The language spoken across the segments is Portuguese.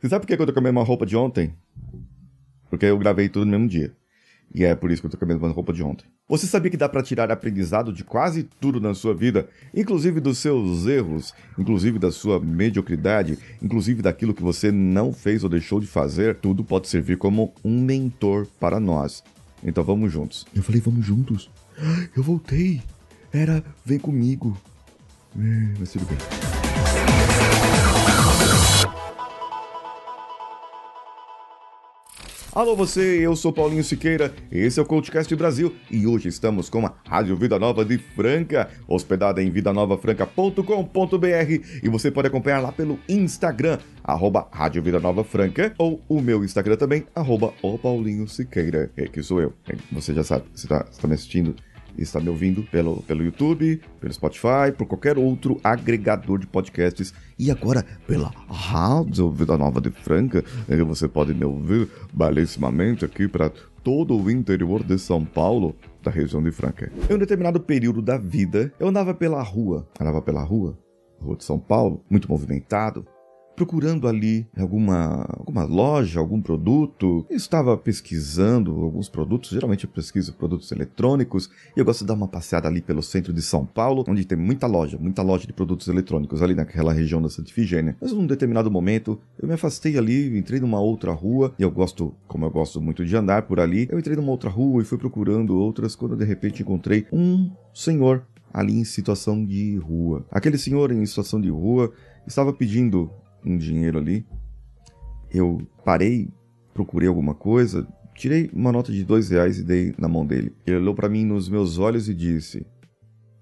Você sabe por que eu tô com a mesma roupa de ontem? Porque eu gravei tudo no mesmo dia. E é por isso que eu tô com a mesma roupa de ontem. Você sabia que dá para tirar aprendizado de quase tudo na sua vida, inclusive dos seus erros, inclusive da sua mediocridade, inclusive daquilo que você não fez ou deixou de fazer? Tudo pode servir como um mentor para nós. Então vamos juntos. Eu falei, vamos juntos. Eu voltei. Era, vem comigo. É, mas tudo bem. Alô você, eu sou Paulinho Siqueira, esse é o CoachCast Brasil e hoje estamos com a Rádio Vida Nova de Franca, hospedada em vidanovafranca.com.br e você pode acompanhar lá pelo Instagram, arroba Rádio Vida Nova Franca ou o meu Instagram também, arroba o Paulinho Siqueira, é que sou eu, você já sabe, você está tá me assistindo está me ouvindo pelo, pelo YouTube, pelo Spotify, por qualquer outro agregador de podcasts. E agora pela Rádio Vida Nova de Franca, que você pode me ouvir belíssimamente aqui para todo o interior de São Paulo, da região de Franca. Em um determinado período da vida, eu andava pela rua, andava pela rua, rua de São Paulo, muito movimentado, procurando ali alguma, alguma loja, algum produto. Estava pesquisando alguns produtos, geralmente eu pesquiso produtos eletrônicos, e eu gosto de dar uma passeada ali pelo centro de São Paulo, onde tem muita loja, muita loja de produtos eletrônicos, ali naquela região da Santa Ifigênia. Mas num determinado momento, eu me afastei ali, entrei numa outra rua, e eu gosto, como eu gosto muito de andar por ali, eu entrei numa outra rua e fui procurando outras, quando de repente encontrei um senhor ali em situação de rua. Aquele senhor em situação de rua estava pedindo um dinheiro ali. Eu parei, procurei alguma coisa, tirei uma nota de dois reais e dei na mão dele. Ele olhou para mim nos meus olhos e disse: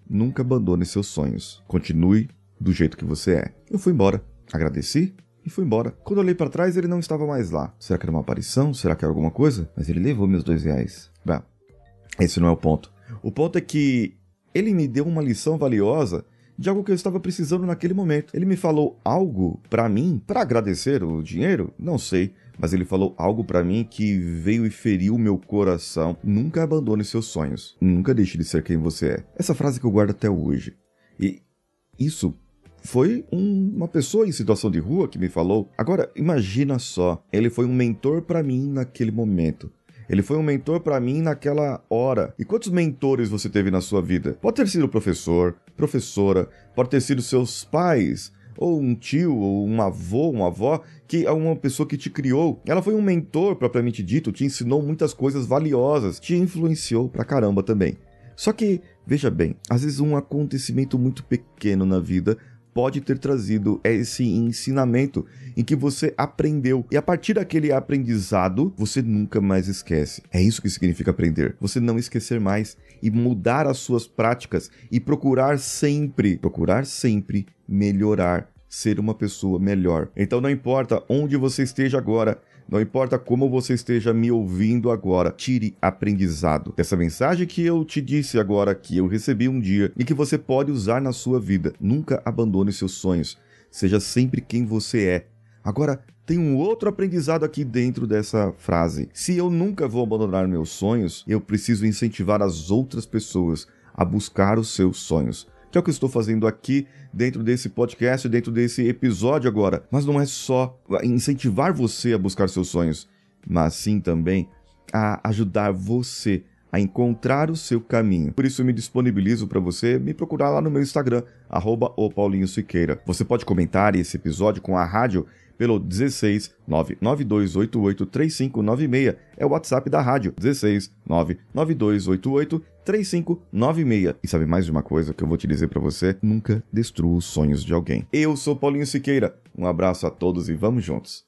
Nunca abandone seus sonhos. Continue do jeito que você é. Eu fui embora. Agradeci e fui embora. Quando olhei para trás, ele não estava mais lá. Será que era uma aparição? Será que era alguma coisa? Mas ele levou meus dois reais. Bem, esse não é o ponto. O ponto é que ele me deu uma lição valiosa de algo que eu estava precisando naquele momento. Ele me falou algo para mim, para agradecer o dinheiro? Não sei, mas ele falou algo para mim que veio e feriu o meu coração. Nunca abandone seus sonhos. Nunca deixe de ser quem você é. Essa frase que eu guardo até hoje. E isso foi um, uma pessoa em situação de rua que me falou. Agora, imagina só, ele foi um mentor para mim naquele momento. Ele foi um mentor para mim naquela hora. E quantos mentores você teve na sua vida? Pode ter sido professor, professora, pode ter sido seus pais, ou um tio, ou um avô, uma avó, que é uma pessoa que te criou. Ela foi um mentor propriamente dito, te ensinou muitas coisas valiosas, te influenciou pra caramba também. Só que, veja bem, às vezes um acontecimento muito pequeno na vida pode ter trazido esse ensinamento em que você aprendeu. E a partir daquele aprendizado, você nunca mais esquece. É isso que significa aprender. Você não esquecer mais e mudar as suas práticas e procurar sempre, procurar sempre melhorar, ser uma pessoa melhor. Então não importa onde você esteja agora, não importa como você esteja me ouvindo agora, tire aprendizado dessa mensagem que eu te disse agora, que eu recebi um dia e que você pode usar na sua vida. Nunca abandone seus sonhos. Seja sempre quem você é. Agora, tem um outro aprendizado aqui dentro dessa frase. Se eu nunca vou abandonar meus sonhos, eu preciso incentivar as outras pessoas a buscar os seus sonhos que é o que eu estou fazendo aqui dentro desse podcast, dentro desse episódio agora. Mas não é só incentivar você a buscar seus sonhos, mas sim também a ajudar você a encontrar o seu caminho. Por isso me disponibilizo para você me procurar lá no meu Instagram, arroba Siqueira. Você pode comentar esse episódio com a rádio pelo 16 99288 3596. É o WhatsApp da rádio. 16 99288 3596. E sabe mais de uma coisa que eu vou te dizer para você? Nunca destrua os sonhos de alguém. Eu sou Paulinho Siqueira. Um abraço a todos e vamos juntos.